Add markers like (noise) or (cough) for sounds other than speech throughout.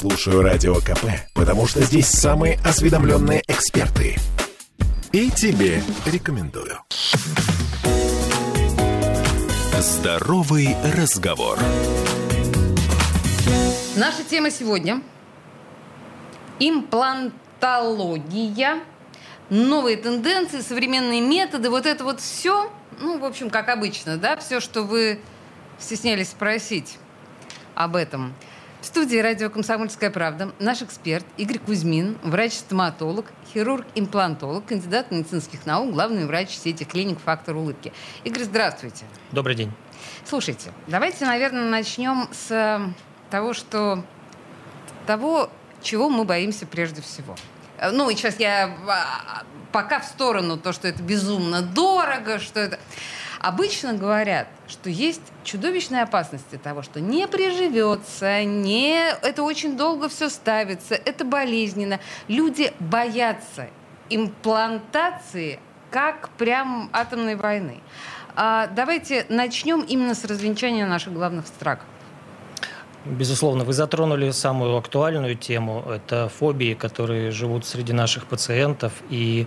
Слушаю Радио КП, потому что здесь самые осведомленные эксперты. И тебе рекомендую. Здоровый разговор. Наша тема сегодня – имплантология, новые тенденции, современные методы, вот это вот все, ну, в общем, как обычно, да, все, что вы стеснялись спросить об этом – в студии радио «Комсомольская правда» наш эксперт Игорь Кузьмин, врач-стоматолог, хирург-имплантолог, кандидат медицинских наук, главный врач сети клиник «Фактор улыбки». Игорь, здравствуйте. Добрый день. Слушайте, давайте, наверное, начнем с э, того, что того, чего мы боимся прежде всего. Э, ну, и сейчас я а, пока в сторону то, что это безумно дорого, что это... Обычно говорят, что есть чудовищные опасности того, что не приживется, не... это очень долго все ставится, это болезненно. Люди боятся имплантации как прям атомной войны. А давайте начнем именно с развенчания наших главных страхов. Безусловно, вы затронули самую актуальную тему. Это фобии, которые живут среди наших пациентов. И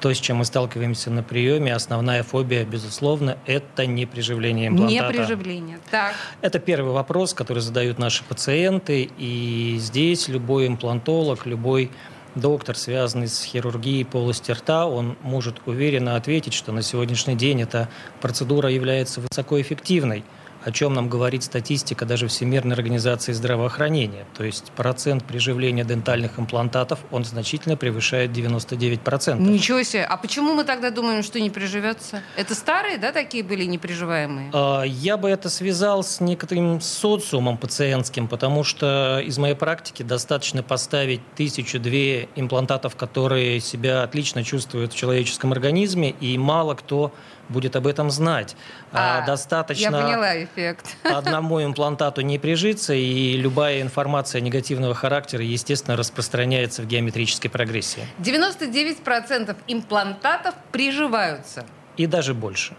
то, с чем мы сталкиваемся на приеме, основная фобия, безусловно, это неприживление имплантата. Неприживление, так. Это первый вопрос, который задают наши пациенты, и здесь любой имплантолог, любой доктор, связанный с хирургией полости рта, он может уверенно ответить, что на сегодняшний день эта процедура является высокоэффективной – о чем нам говорит статистика даже Всемирной организации здравоохранения. То есть процент приживления дентальных имплантатов, он значительно превышает 99%. Ничего себе. А почему мы тогда думаем, что не приживется? Это старые, да, такие были неприживаемые? А, я бы это связал с некоторым социумом пациентским, потому что из моей практики достаточно поставить тысячу-две имплантатов, которые себя отлично чувствуют в человеческом организме, и мало кто будет об этом знать. А, достаточно я поняла эффект. одному имплантату не прижиться, и любая информация негативного характера, естественно, распространяется в геометрической прогрессии. 99% имплантатов приживаются. И даже больше.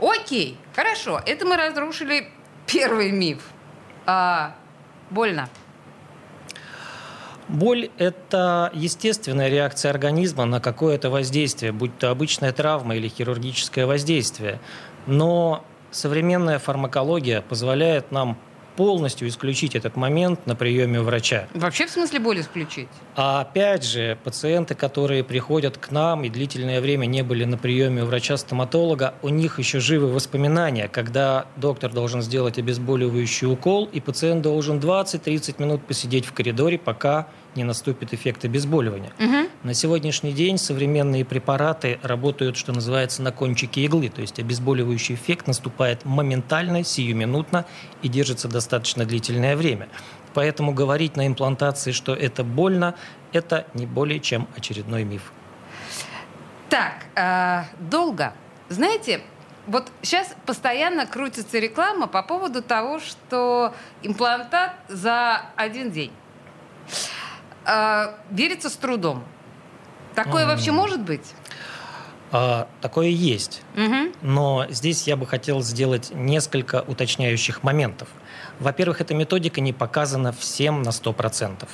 Окей, хорошо. Это мы разрушили первый миф. А, больно. Боль – это естественная реакция организма на какое-то воздействие, будь то обычная травма или хирургическое воздействие. Но современная фармакология позволяет нам полностью исключить этот момент на приеме у врача. Вообще в смысле боль исключить? А опять же, пациенты, которые приходят к нам и длительное время не были на приеме у врача-стоматолога, у них еще живы воспоминания, когда доктор должен сделать обезболивающий укол, и пациент должен 20-30 минут посидеть в коридоре, пока не наступит эффект обезболивания. Угу. На сегодняшний день современные препараты работают, что называется, на кончике иглы, то есть обезболивающий эффект наступает моментально, сиюминутно и держится достаточно длительное время. Поэтому говорить на имплантации, что это больно, это не более чем очередной миф. Так, э, долго. Знаете, вот сейчас постоянно крутится реклама по поводу того, что имплантат за один день. А, верится с трудом. Такое mm. вообще может быть? А, такое есть. Угу. Но здесь я бы хотел сделать несколько уточняющих моментов. Во-первых, эта методика не показана всем на 100%.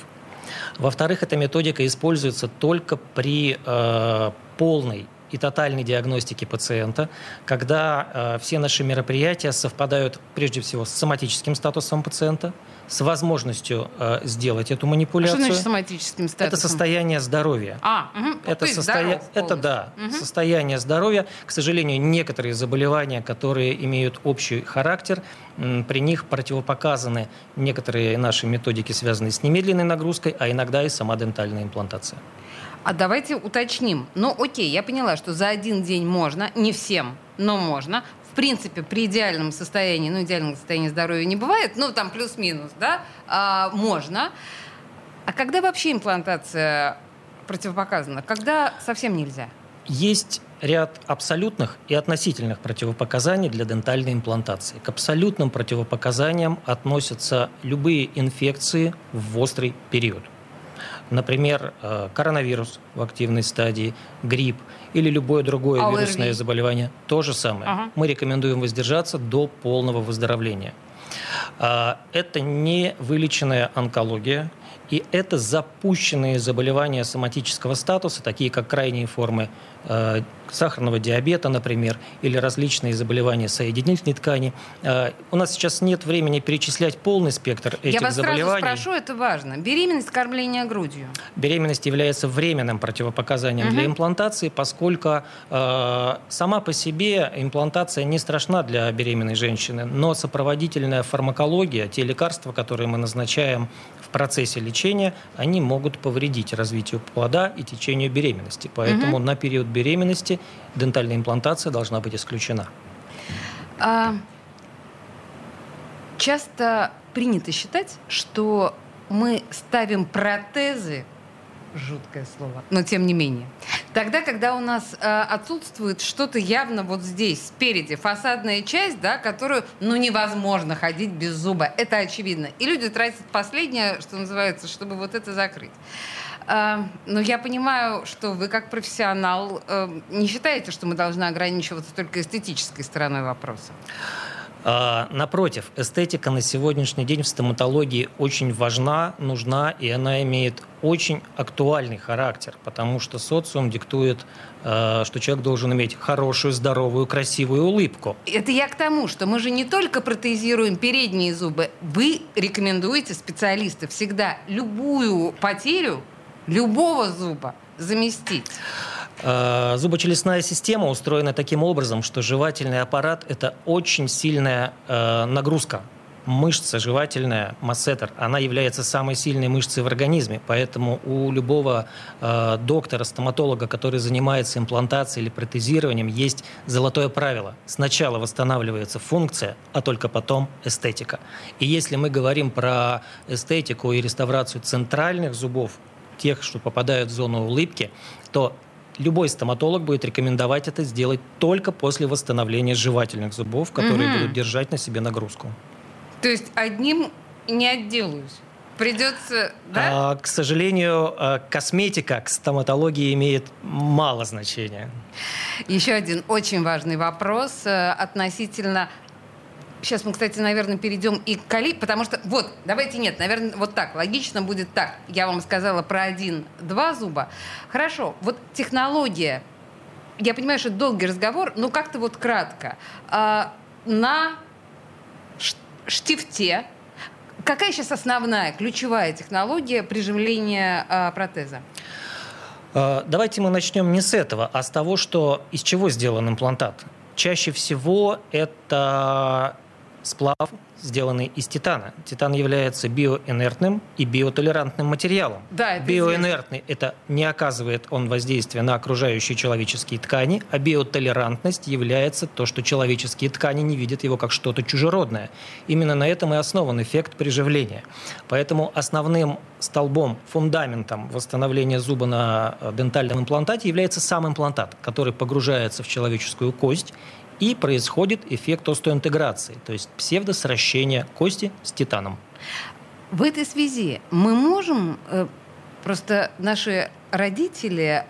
Во-вторых, эта методика используется только при э, полной и тотальной диагностике пациента, когда э, все наши мероприятия совпадают прежде всего с соматическим статусом пациента, с возможностью э, сделать эту манипуляцию. А что значит соматическим статусом? Это состояние здоровья. А, угу. это, состоя... это да, угу. состояние здоровья. К сожалению, некоторые заболевания, которые имеют общий характер, при них противопоказаны некоторые наши методики, связанные с немедленной нагрузкой, а иногда и сама дентальная имплантация. А давайте уточним. Ну, окей, я поняла, что за один день можно, не всем, но можно. В принципе, при идеальном состоянии, ну, идеальном состоянии здоровья не бывает, ну, там плюс-минус, да, а, можно. А когда вообще имплантация противопоказана? Когда совсем нельзя? Есть ряд абсолютных и относительных противопоказаний для дентальной имплантации. К абсолютным противопоказаниям относятся любые инфекции в острый период. Например, э, коронавирус в активной стадии, грипп или любое другое а вирусное заболевание. То же самое. Ага. Мы рекомендуем воздержаться до полного выздоровления. А, это не вылеченная онкология, И это запущенные заболевания соматического статуса, такие как крайние формы э, сахарного диабета, например, или различные заболевания соединительной ткани. Э, у нас сейчас нет времени перечислять полный спектр этих Я вас заболеваний. сразу спрошу, это важно. Беременность, кормление грудью. Беременность является временным противопоказанием Мгм. для имплантации, поскольку э, сама по себе имплантация не страшна для беременной женщины, но сопроводительная фармакология, те лекарства, которые мы назначаем процессе лечения, они могут повредить развитию плода и течению беременности. Поэтому на период беременности дентальная имплантация должна быть исключена. А, часто принято считать, что мы ставим протезы, жуткое слово, но тем не менее, тогда, когда у нас э, отсутствует что-то явно вот здесь, спереди, фасадная часть, да, которую, ну, невозможно ходить без зуба, это очевидно. И люди тратят последнее, что называется, чтобы вот это закрыть. А, Но я понимаю, что вы как профессионал э, не считаете, что мы должны ограничиваться только эстетической стороной вопроса. А, Напротив, эстетика на сегодняшний день в стоматологии очень важна, нужна, и она имеет очень актуальный характер, потому что социум диктует, э, что человек должен иметь хорошую, здоровую, красивую улыбку. Это я к тому, что мы же не только протезируем передние зубы. Вы рекомендуете, специалисты, всегда любую потерю любого зуба заместить. Э, Зубочелюстная система устроена таким образом, что жевательный аппарат – это очень сильная э, нагрузка. Мышца жевательная, массетер, она является самой сильной мышцей в организме, поэтому у любого э, доктора, стоматолога, который занимается имплантацией или протезированием, есть золотое правило. Сначала восстанавливается функция, а только потом эстетика. И если мы говорим про эстетику и реставрацию центральных зубов, тех, что попадают в зону улыбки, то любой стоматолог будет рекомендовать это сделать только после восстановления жевательных зубов, которые Мгм. будут держать на себе нагрузку. То есть одним не отделаюсь. Придется, да? А, к сожалению, а, косметика к стоматологии имеет мало значения. Еще один очень важный вопрос э, относительно... Сейчас мы, кстати, наверное, перейдем и к кали, потому что, вот, давайте нет, наверное, вот так, логично будет так. Я вам сказала про один-два зуба. Хорошо, вот технология, я понимаю, что это долгий разговор, но как-то вот кратко. А, на штифте какая сейчас основная, ключевая технология приживления а, протеза? А, Давайте мы начнем не с этого, а с того, что из чего сделан имплантат. Чаще всего это сплав, сделанный из титана. Титан является биоинертным и биотолерантным материалом. Да, это Биоинертный – это не оказывает он воздействия на окружающие человеческие ткани, а биотолерантность является то, что человеческие ткани не видят его как что-то чужеродное. Именно на этом и основан эффект приживления. Поэтому основным столбом, фундаментом восстановления зуба на э, дентальном имплантате является сам имплантат, который погружается в человеческую кость и происходит эффект остеоинтеграции, то есть псевдосращение кости с титаном. В этой связи мы можем, э, просто наши родители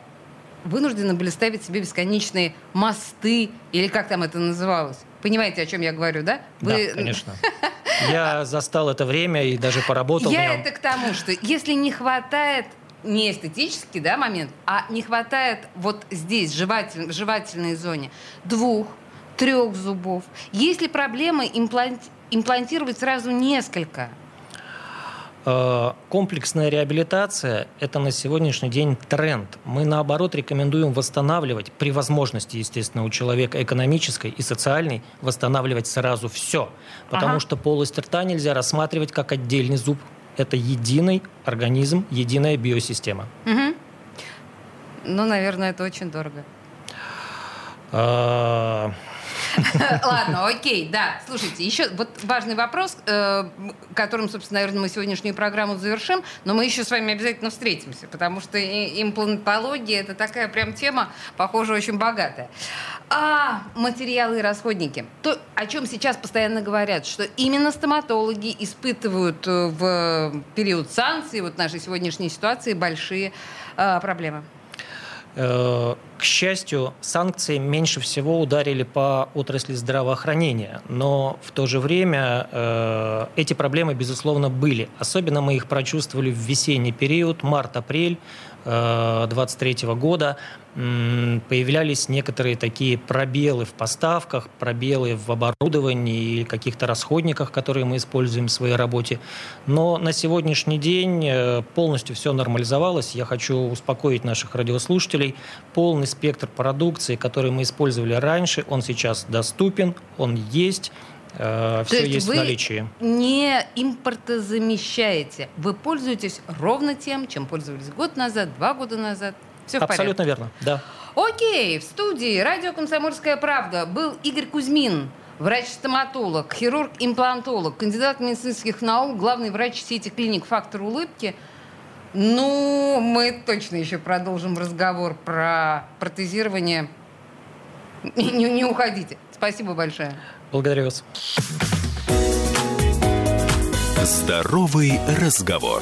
вынуждены были ставить себе бесконечные мосты, или как там это называлось. Понимаете, о чем я говорю, да? Да, конечно. (laughs) Я застал это время и даже поработал Я это к тому, что если не хватает не эстетический да, момент, а не хватает вот здесь, жеватель, в жевательной зоне, двух, трех зубов. Есть ли проблемы имплант- имплантировать сразу несколько? Э, Комплексная реабилитация – это на сегодняшний день тренд. Мы, наоборот, рекомендуем восстанавливать, при возможности, естественно, у человека экономической и социальной, восстанавливать сразу все. Потому Ага. что полость рта нельзя рассматривать как отдельный зуб. Это единый организм, единая биосистема. Мгм. Ну, наверное, это очень дорого. (laughs) Ладно, окей, да. Слушайте, еще вот важный вопрос, э, которым, собственно, наверное, мы сегодняшнюю программу завершим, но мы еще с вами обязательно встретимся, потому что имплантология это такая прям тема, похоже, очень богатая. А материалы и расходники. То, о чем сейчас постоянно говорят, что именно стоматологи испытывают э, в период санкций, вот нашей сегодняшней ситуации, большие э, проблемы. Э, К счастью, санкции меньше всего ударили по отрасли здравоохранения, но в то же время э, эти проблемы, безусловно, были. Особенно мы их прочувствовали в весенний период, март-апрель 2023 э, года появлялись некоторые такие пробелы в поставках, пробелы в оборудовании и каких-то расходниках, которые мы используем в своей работе. Но на сегодняшний день э, полностью все нормализовалось. Я хочу успокоить наших радиослушателей. Полный спектр продукции, который мы использовали раньше, он сейчас доступен, он есть. Э, все есть, есть вы в наличии. не импортозамещаете. Вы пользуетесь ровно тем, чем пользовались год назад, два года назад. Все в Абсолютно порядке. верно, да. Окей, в студии радио «Комсомольская правда» был Игорь Кузьмин, врач-стоматолог, хирург-имплантолог, кандидат медицинских наук, главный врач сети клиник «Фактор улыбки». Ну, мы точно еще продолжим разговор про протезирование. (laughs) Не, не уходите. Спасибо большое. Благодарю вас. Здоровый разговор.